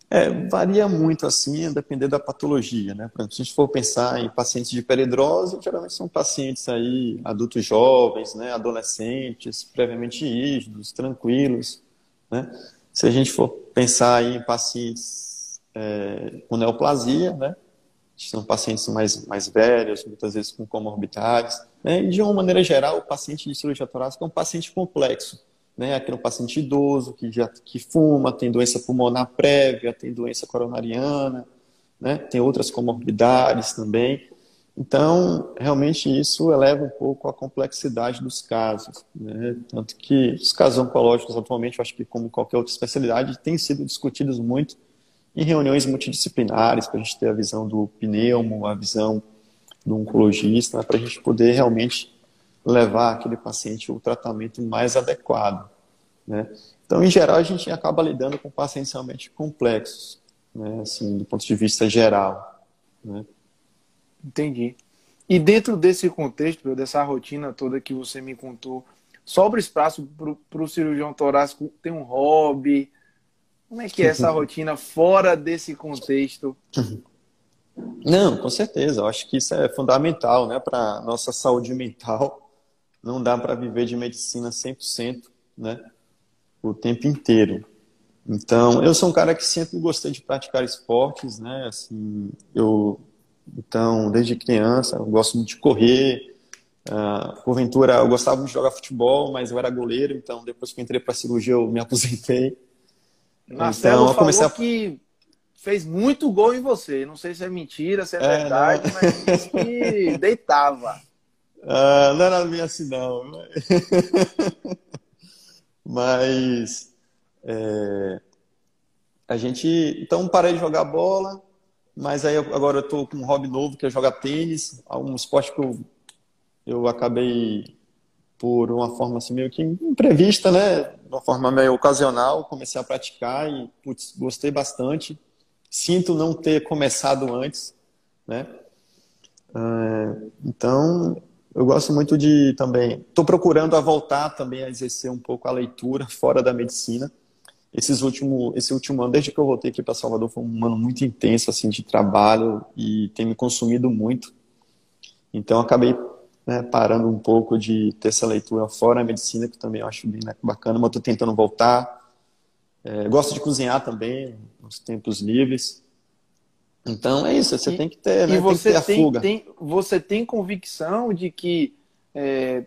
é, varia muito assim, depender da patologia, né? Se a gente for pensar em pacientes de peridrose, geralmente são pacientes aí, adultos jovens, né? Adolescentes, previamente rígidos, tranquilos, né? Se a gente for pensar em pacientes é, com neoplasia, né? São pacientes mais, mais velhos, muitas vezes com comorbidades. Né? E de uma maneira geral, o paciente de cirurgia torácica é um paciente complexo né? Aquele paciente idoso que já que fuma, tem doença pulmonar prévia, tem doença coronariana, né? Tem outras comorbidades também. Então, realmente isso eleva um pouco a complexidade dos casos, né? Tanto que os casos oncológicos atualmente, eu acho que como qualquer outra especialidade, têm sido discutidos muito em reuniões multidisciplinares para a gente ter a visão do pneumo, a visão do oncologista, né? para a gente poder realmente levar aquele paciente o tratamento mais adequado. Né? Então, em geral, a gente acaba lidando com pacientes realmente complexos, né? assim, do ponto de vista geral. Né? Entendi. E dentro desse contexto, dessa rotina toda que você me contou, sobra espaço para o cirurgião torácico ter um hobby? Como é que é essa rotina fora desse contexto? Não, com certeza. Eu acho que isso é fundamental né, para a nossa saúde mental não dá para viver de medicina 100%, né? O tempo inteiro. Então, eu sou um cara que sempre gostei de praticar esportes, né? Assim, eu então, desde criança, eu gosto muito de correr. Uh, porventura, eu gostava muito de jogar futebol, mas eu era goleiro, então depois que entrei para cirurgia, eu me aposentei. Marcelo então, eu falou a... que fez muito gol em você. Não sei se é mentira, se é, é verdade, não... mas disse que deitava. Ah, não era minha assim, não. Mas é, a gente. Então parei de jogar bola, mas aí agora eu tô com um hobby novo que é jogar tênis, um esporte que eu, eu acabei por uma forma assim meio que imprevista, né? De uma forma meio ocasional, comecei a praticar e putz, gostei bastante. Sinto não ter começado antes, né? É, então eu gosto muito de também. Estou procurando a voltar também a exercer um pouco a leitura fora da medicina. Esses último, esse último ano, desde que eu voltei aqui para Salvador, foi um ano muito intenso assim de trabalho e tem me consumido muito. Então, acabei né, parando um pouco de ter essa leitura fora da medicina, que também eu acho bem né, bacana, mas estou tentando voltar. É, gosto de cozinhar também, nos tempos livres. Então é isso, você e, tem que ter, né? E você tem, tem, tem, você tem convicção de que é,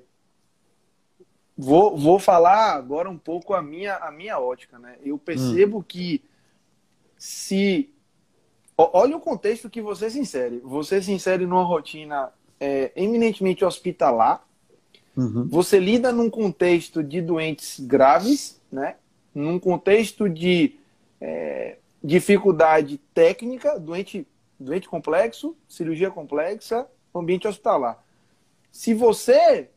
vou, vou falar agora um pouco a minha, a minha ótica, né? Eu percebo hum. que se olha o contexto que você se insere. Você se insere numa rotina é, eminentemente hospitalar, Uhum. Você lida num contexto de doentes graves, né? num contexto de é, dificuldade técnica, doente, doente complexo, cirurgia complexa, ambiente hospitalar. Se você,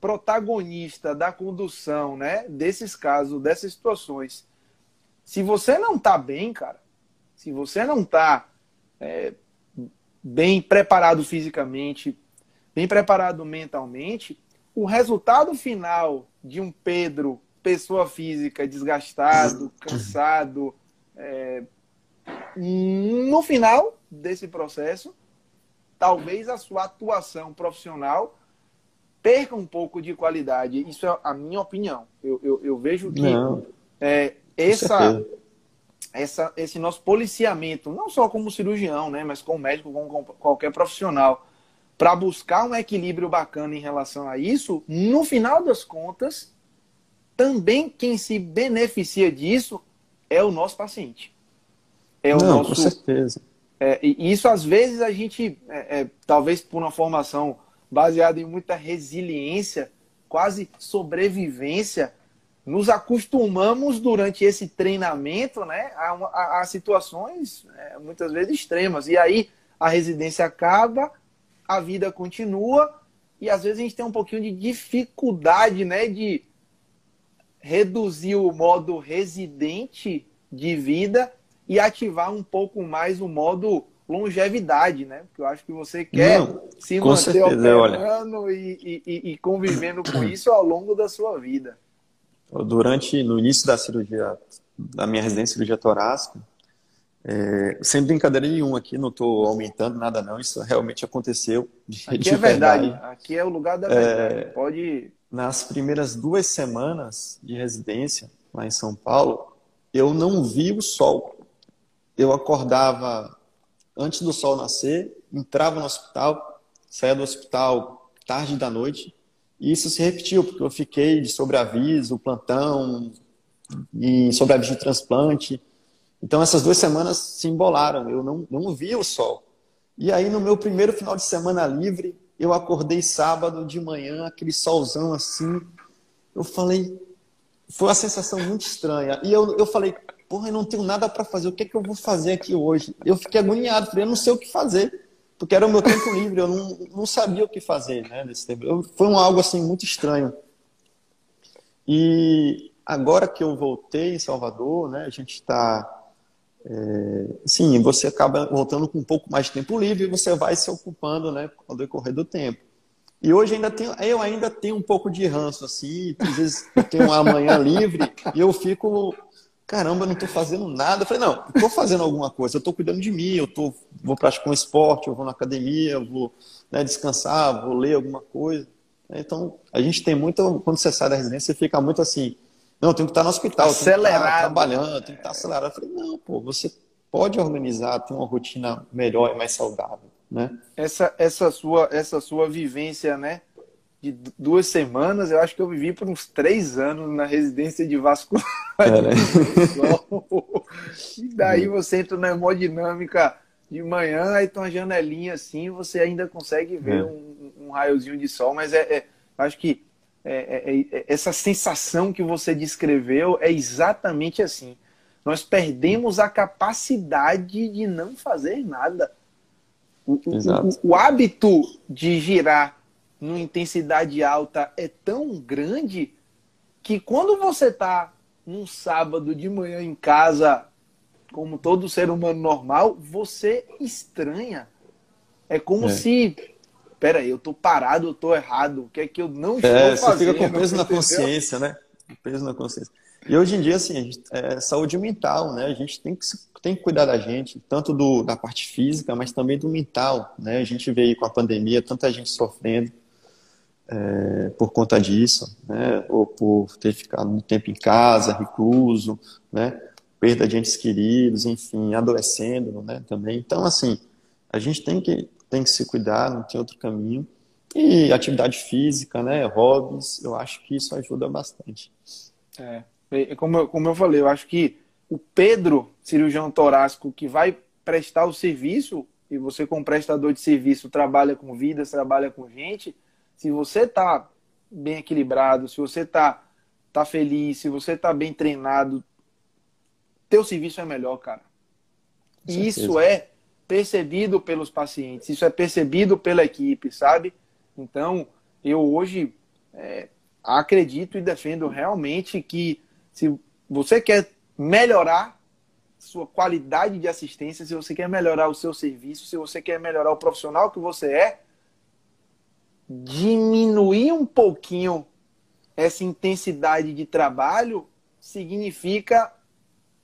protagonista da condução né, desses casos, dessas situações, se você não está bem, cara, se você não está é, bem preparado fisicamente, bem preparado mentalmente, o resultado final de um Pedro, pessoa física, desgastado, cansado, é, no final desse processo, talvez a sua atuação profissional perca um pouco de qualidade. Isso é a minha opinião. Eu, eu, eu vejo que é, essa, essa, esse nosso policiamento, não só como cirurgião, né, mas como médico, como qualquer profissional, para buscar um equilíbrio bacana em relação a isso, no final das contas, também quem se beneficia disso é o nosso paciente. É o Não, nosso, com certeza. É, e isso, às vezes, a gente, é, é, talvez por uma formação baseada em muita resiliência, quase sobrevivência, nos acostumamos durante esse treinamento né, a, a, a situações é, muitas vezes extremas. E aí a residência acaba, a vida continua, e às vezes a gente tem um pouquinho de dificuldade né, de reduzir o modo residente de vida e ativar um pouco mais o modo longevidade, né? Porque eu acho que você quer Não, se manter certeza, operando e, e, e, convivendo com isso ao longo da sua vida. Durante, no início da cirurgia, da minha residência de cirurgia torácica, é, sem brincadeira nenhuma aqui, não estou aumentando nada não, isso realmente aconteceu. De, aqui de é verdade. verdade, aqui é o lugar da verdade. É, Pode... Nas primeiras duas semanas de residência, lá em São Paulo, eu não vi o sol eu acordava antes do sol nascer, entrava no hospital, saía do hospital tarde da noite, e isso se repetiu, porque eu fiquei de sobreaviso, plantão, e sobreaviso de transplante. Então, essas duas semanas se embolaram, eu não, não via o sol. E aí, no meu primeiro final de semana livre, eu acordei sábado de manhã, aquele solzão assim. Eu falei, foi uma sensação muito estranha. E eu, eu falei, porra, eu não tenho nada para fazer, o que é que eu vou fazer aqui hoje? Eu fiquei agoniado, falei, eu não sei o que fazer, porque era o meu tempo livre, eu não, não sabia o que fazer, né, nesse tempo. Eu, foi um algo, assim, muito estranho. E agora que eu voltei em Salvador, né, a gente está... É, sim, você acaba voltando com um pouco mais de tempo livre e você vai se ocupando, né, ao decorrer do tempo. E hoje ainda tenho, eu ainda tenho um pouco de ranço, assim, às vezes eu tenho uma manhã livre e eu fico caramba, eu não estou fazendo nada. Eu falei, não, estou fazendo alguma coisa, eu estou cuidando de mim, eu tô, vou praticar um esporte, eu vou na academia, eu vou né, descansar, vou ler alguma coisa. Então, a gente tem muito, quando você sai da residência, você fica muito assim, não, eu tenho que estar no hospital, acelerado. Tenho que estar trabalhando, tenho que estar acelerado. Eu falei, não, pô, você pode organizar, ter uma rotina melhor e mais saudável, né? Essa, essa, sua, essa sua vivência, né? De duas semanas, eu acho que eu vivi por uns três anos na residência de vascular. É, e daí você entra na hemodinâmica de manhã, aí tem uma janelinha assim, você ainda consegue ver é. um, um, raiozinho de sol, mas é, é acho que é, é, é, essa sensação que você descreveu é exatamente assim. Nós perdemos a capacidade de não fazer nada. O, o, o hábito de girar numa intensidade alta é tão grande que quando você está num sábado de manhã em casa, como todo ser humano normal, você estranha. É como é. se. Peraí, eu tô parado, eu tô errado. O que é que eu não estou é, fazendo? Você fica com peso na consciência, né? Peso na consciência. E hoje em dia, assim, é saúde mental, né? A gente tem que, tem que cuidar da gente, tanto do, da parte física, mas também do mental, né? A gente veio com a pandemia, tanta gente sofrendo é, por conta disso, né? ou por ter ficado muito tempo em casa, recluso, né? perda de entes queridos, enfim, adoecendo né? também. Então, assim, a gente tem que, tem que se cuidar, não tem outro caminho. E atividade física, né? hobbies, eu acho que isso ajuda bastante. É, como eu, como eu falei, eu acho que o Pedro, cirurgião torácico, que vai prestar o serviço, e você como prestador de serviço trabalha com vidas, trabalha com gente, se você está bem equilibrado, se você está tá feliz, se você está bem treinado, teu serviço é melhor, cara. E isso é percebido pelos pacientes, isso é percebido pela equipe, sabe? Então, eu hoje é, acredito e defendo realmente que se você quer melhorar sua qualidade de assistência, se você quer melhorar o seu serviço, se você quer melhorar o profissional que você é, diminuir um pouquinho essa intensidade de trabalho significa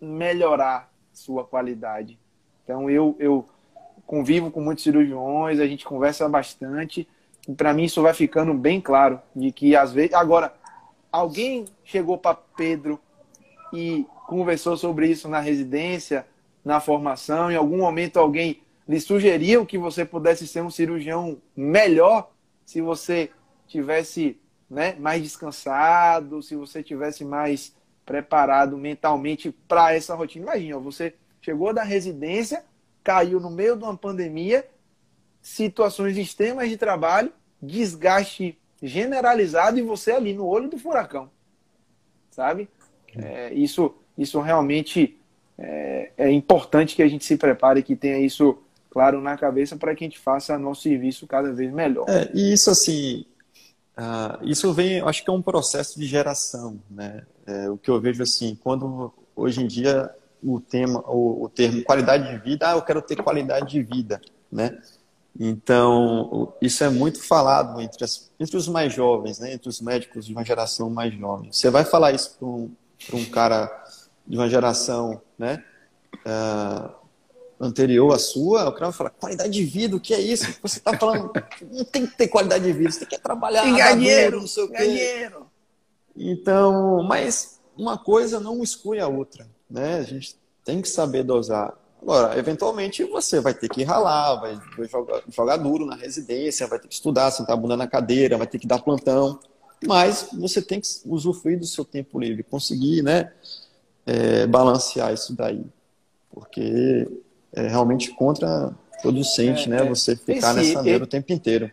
melhorar sua qualidade. Então eu, eu convivo com muitos cirurgiões, a gente conversa bastante, e para mim isso vai ficando bem claro de que às vezes agora alguém chegou para Pedro e conversou sobre isso na residência, na formação, em algum momento alguém lhe sugeriu que você pudesse ser um cirurgião melhor se você tivesse né, mais descansado, se você tivesse mais preparado mentalmente para essa rotina. Imagina, você chegou da residência, caiu no meio de uma pandemia, situações extremas de trabalho, desgaste generalizado e você ali no olho do furacão, sabe? É, isso, isso realmente é, é, importante que a gente se prepare, que tenha isso claro na cabeça para que a gente faça nosso serviço cada vez melhor. É, e isso assim, uh, isso vem, acho que é um processo de geração, né? É, o que eu vejo assim, quando hoje em dia o tema, o, o termo qualidade de vida, ah, eu quero ter qualidade de vida, né? Então, isso é muito falado entre, as, entre os mais jovens, né? entre os médicos de uma geração mais jovem. Você vai falar isso para um, um cara de uma geração né? Uh, anterior à sua, o cara vai falar, qualidade de vida, o que é isso? Você está falando, não tem que ter qualidade de vida, você tem que trabalhar, dinheiro, não sei o quê. Então, mas uma coisa não exclui a outra, né? A gente tem que saber dosar. Agora, eventualmente você vai ter que ralar, vai, jogar, jogar, duro na residência, vai ter que estudar, sentar a bunda na cadeira, vai ter que dar plantão. Mas você tem que usufruir do seu tempo livre, conseguir né, é, balancear isso daí. Porque é realmente contraproducente, é, né? É. Você ficar esse, nessa mesa o tempo inteiro.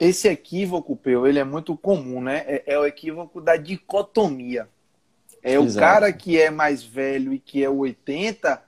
Esse equívoco, Peu, ele é muito comum, né? É, é o equívoco da dicotomia. É Exato. o cara que é mais velho e que é o 80,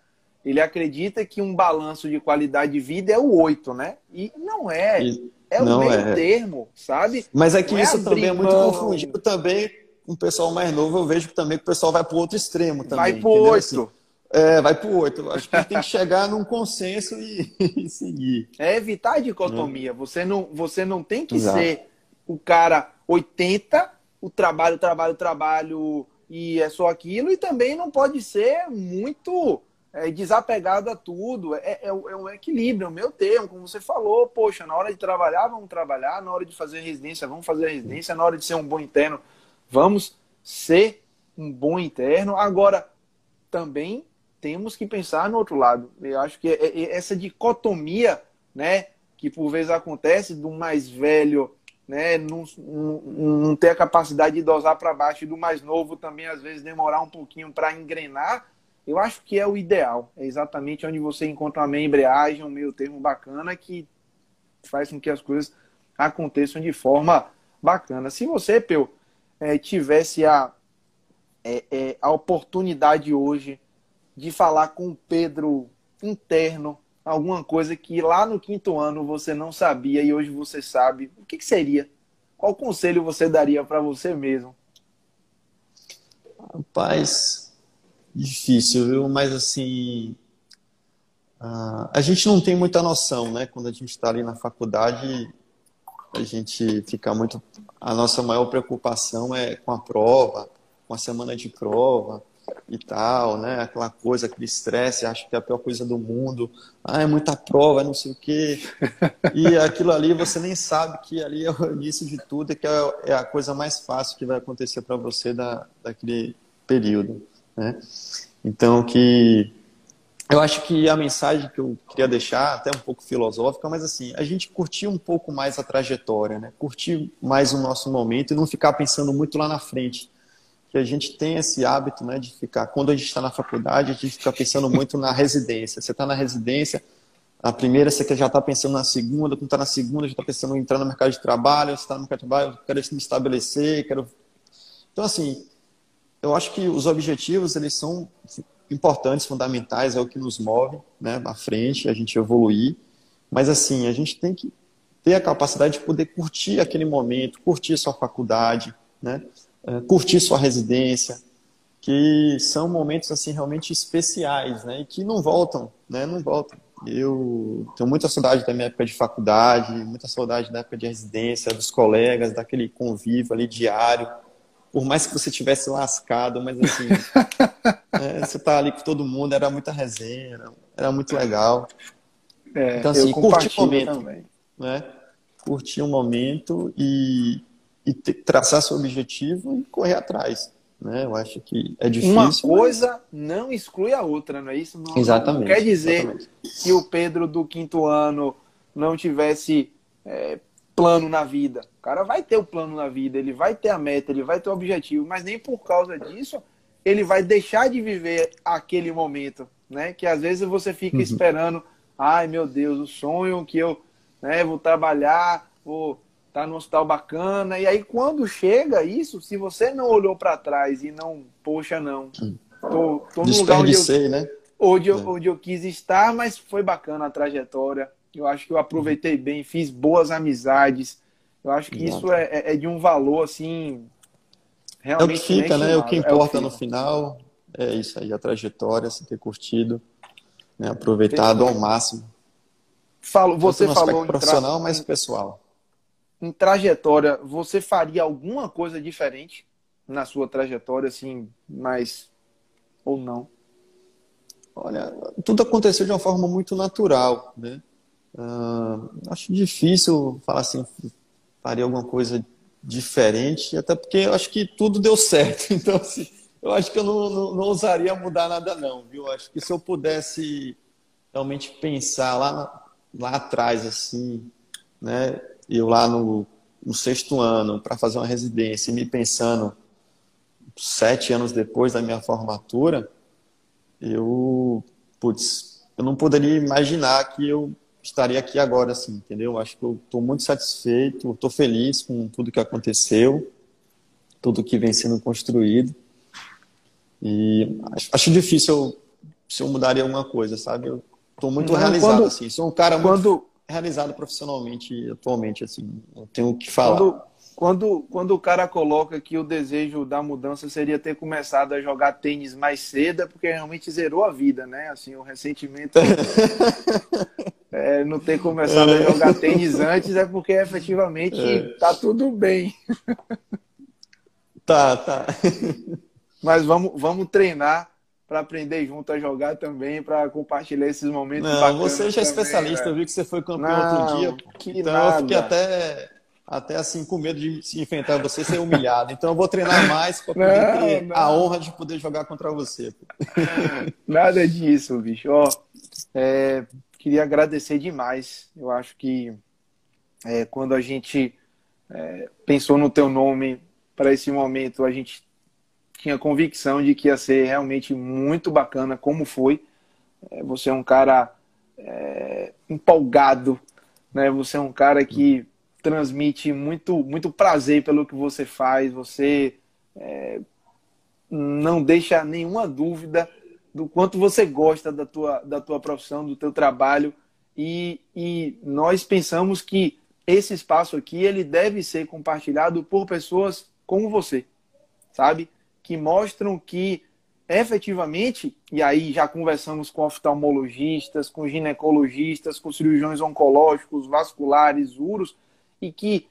ele acredita que um balanço de qualidade de vida é o 8, né? E não é. E, é o meio é. termo, sabe? Mas é que não é isso é também é muito confundido também com o pessoal mais novo. Eu vejo também que o pessoal vai para o outro extremo também. Vai para o 8. Assim, é, vai para o 8. Acho que tem que chegar num consenso e, e, seguir. É evitar a dicotomia. É. Você, não, você não tem que Exato. ser o cara 80, o trabalho, trabalho, trabalho e é só aquilo, e também não pode ser muito é, desapegado a tudo. É, é, é, um equilíbrio, é o meu termo, como você falou, poxa, na hora de trabalhar, vamos trabalhar, na hora de fazer residência, vamos fazer residência, na hora de ser um bom interno, vamos ser um bom interno. Agora, também temos que pensar no outro lado. Eu acho que é, é, essa dicotomia, né, que por vezes acontece do mais velho né, não, não, ter a capacidade de dosar para baixo e do mais novo também às vezes demorar um pouquinho para engrenar, eu acho que é o ideal. É exatamente onde você encontra uma embreagem, um meio termo bacana que faz com que as coisas aconteçam de forma bacana. Se você, Peu, é, tivesse a, é, é, a oportunidade hoje de falar com o Pedro interno alguma coisa que lá no quinto ano você não sabia e hoje você sabe, o que, que seria? Qual conselho você daria para você mesmo? Rapaz, difícil, viu? Mas assim, a gente não tem muita noção, né? Quando a gente está ali na faculdade, a gente fica muito. A nossa maior preocupação é com a prova, com a semana de prova e tal, né? Aquela coisa, aquele estresse, acho que é a pior coisa do mundo. Ah, é muita prova, não sei o quê. E aquilo ali você nem sabe que ali é o início de tudo e que é, é a coisa mais fácil que vai acontecer para você da, daquele período, né? Então que eu acho que a mensagem que eu queria deixar, até um pouco filosófica, mas assim, a gente curtir um pouco mais a trajetória, né? Curtir mais o nosso momento e não ficar pensando muito lá na frente que a gente tem esse hábito né, de ficar, quando a gente está na faculdade, a gente fica pensando muito na residência. Você está na residência, a primeira você já está pensando na segunda, quando está na segunda, já está pensando em entrar no mercado de trabalho, você está no mercado de trabalho, quero me estabelecer, quero... Então, assim, eu acho que os objetivos, eles são importantes, fundamentais, é o que nos move né, à frente, a gente evoluir, mas, assim, a gente tem que ter a capacidade de poder curtir aquele momento, curtir sua faculdade, né, curtir sua residência, que são momentos, assim, realmente especiais, né, e que não voltam, né, não voltam. Eu tenho muita saudade da minha época de faculdade, muita saudade da época de residência, dos colegas, daquele convívio ali diário. Por mais que você tivesse lascado, mas assim, é, você tá ali com todo mundo, era muita resenha, era muito legal. É, então, assim, curtir o momento. Também. Né? Curtir o um momento e, e traçar seu objetivo e correr atrás. Né? Eu acho que é difícil. Uma coisa mas... não exclui a outra, não é isso? Não, exatamente. Não quer dizer exatamente. que o Pedro do quinto ano não tivesse é, plano na vida. O cara vai ter o plano na vida, ele vai ter a meta, ele vai ter o objetivo, mas nem por causa disso ele vai deixar de viver aquele momento, né? Que às vezes você fica uhum. esperando, ai meu Deus, o sonho que eu né, vou trabalhar, vou tá no hospital bacana. E aí, quando chega isso, se você não olhou para trás e não, poxa, não, tô, tô no lugar onde eu, né? onde, eu, é. onde eu quis estar, mas foi bacana a trajetória. Eu acho que eu aproveitei bem, fiz boas amizades. Eu acho que Exato. isso é, é, de um valor, assim, realmente. É o que fica, né? É o que importa é o no final. É isso aí, a trajetória, se ter curtido, né? aproveitado ao máximo. Falo, você falou profissional, mas pessoal em trajetória, você faria alguma coisa diferente na sua trajetória, assim, mas ou não? Olha, tudo aconteceu de uma forma muito natural, né? Uh, acho difícil falar assim, faria alguma coisa diferente, até porque eu acho que tudo deu certo. Então, assim, eu acho que eu não, não, não ousaria mudar nada, não, viu? Acho que se eu pudesse realmente pensar lá, lá atrás, assim, né? Eu lá no, no sexto ano para fazer uma residência e me pensando sete anos depois da minha formatura, eu, putz, eu não poderia imaginar que eu estaria aqui agora, assim, entendeu? Acho que eu estou muito satisfeito, estou feliz com tudo que aconteceu, tudo que vem sendo construído. E acho, acho difícil eu, se eu mudaria alguma coisa, sabe? Eu estou muito não, realizado, quando, assim. Sou um cara quando, muito realizado profissionalmente atualmente, assim, não tenho o que falar. Quando, quando, quando o cara coloca que o desejo da mudança seria ter começado a jogar tênis mais cedo, é porque realmente zerou a vida, né? Assim, o ressentimento é, não ter começado a jogar tênis antes é porque efetivamente é. tá tudo bem. tá, tá. Mas vamos, vamos treinar para aprender junto a jogar também, para compartilhar esses momentos. Não, você já é especialista, eu vi que você foi campeão não, outro dia. então nada. eu fiquei até, até assim com medo de se enfrentar você ser humilhado. Então eu vou treinar mais para poder não, ter não. a honra de poder jogar contra você. Nada disso, bicho. Ó, é, queria agradecer demais. Eu acho que é, quando a gente é, pensou no teu nome para esse momento, a gente tinha convicção de que ia ser realmente muito bacana, como foi. É, você é um cara é, empolgado, né? Você é um cara que transmite muito, muito prazer pelo que você faz. Você é, não deixa nenhuma dúvida do quanto você gosta da tua, da tua profissão, do teu trabalho. E, e nós pensamos que esse espaço aqui ele deve ser compartilhado por pessoas como você, sabe? Que mostram que efetivamente, e aí já conversamos com oftalmologistas, com ginecologistas, com cirurgiões oncológicos, vasculares, uros, e que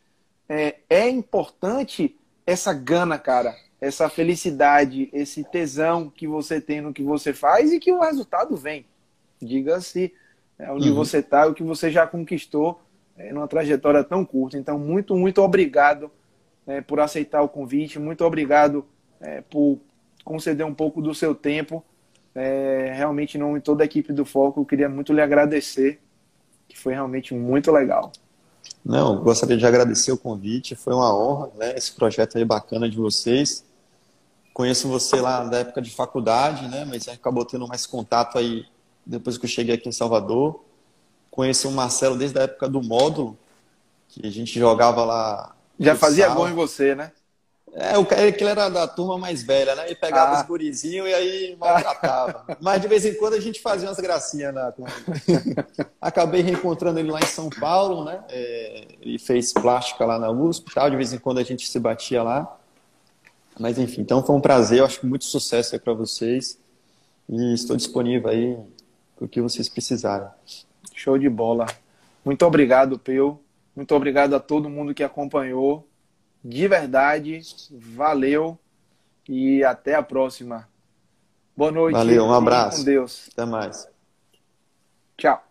é, é importante essa gana, cara, essa felicidade, esse tesão que você tem no que você faz e que o resultado vem. Diga-se é, onde uhum. você está, o que você já conquistou é, numa trajetória tão curta. Então, muito, muito obrigado é, por aceitar o convite, muito obrigado é, por conceder um pouco do seu tempo. É, realmente, em nome de toda a equipe do Foco, eu queria muito lhe agradecer, que foi realmente muito legal. Não, gostaria de agradecer o convite, foi uma honra, né? Esse projeto aí bacana de vocês. Conheço você lá da época de faculdade, né? Mas acabou tendo mais contato aí depois que eu cheguei aqui em Salvador. conhecer o Marcelo desde a época do módulo, que a gente jogava lá. Já fazia gol em você, né? É, o cara que ele era da turma mais velha, né? E pegava ah. os gurizinhos e aí maltratava. Mas de vez em quando a gente fazia umas gracinhas na Acabei reencontrando ele lá em São Paulo, né? É, ele fez plástica lá na USP tal. De vez em quando a gente se batia lá. Mas enfim, então foi um prazer. Eu acho que muito sucesso aí para vocês. E estou disponível aí para o que vocês precisarem. Show de bola. Muito obrigado, Peu. Muito obrigado a todo mundo que acompanhou. De verdade, valeu e até a próxima. Boa noite. Valeu, um abraço. Com Deus. Até mais. Tchau.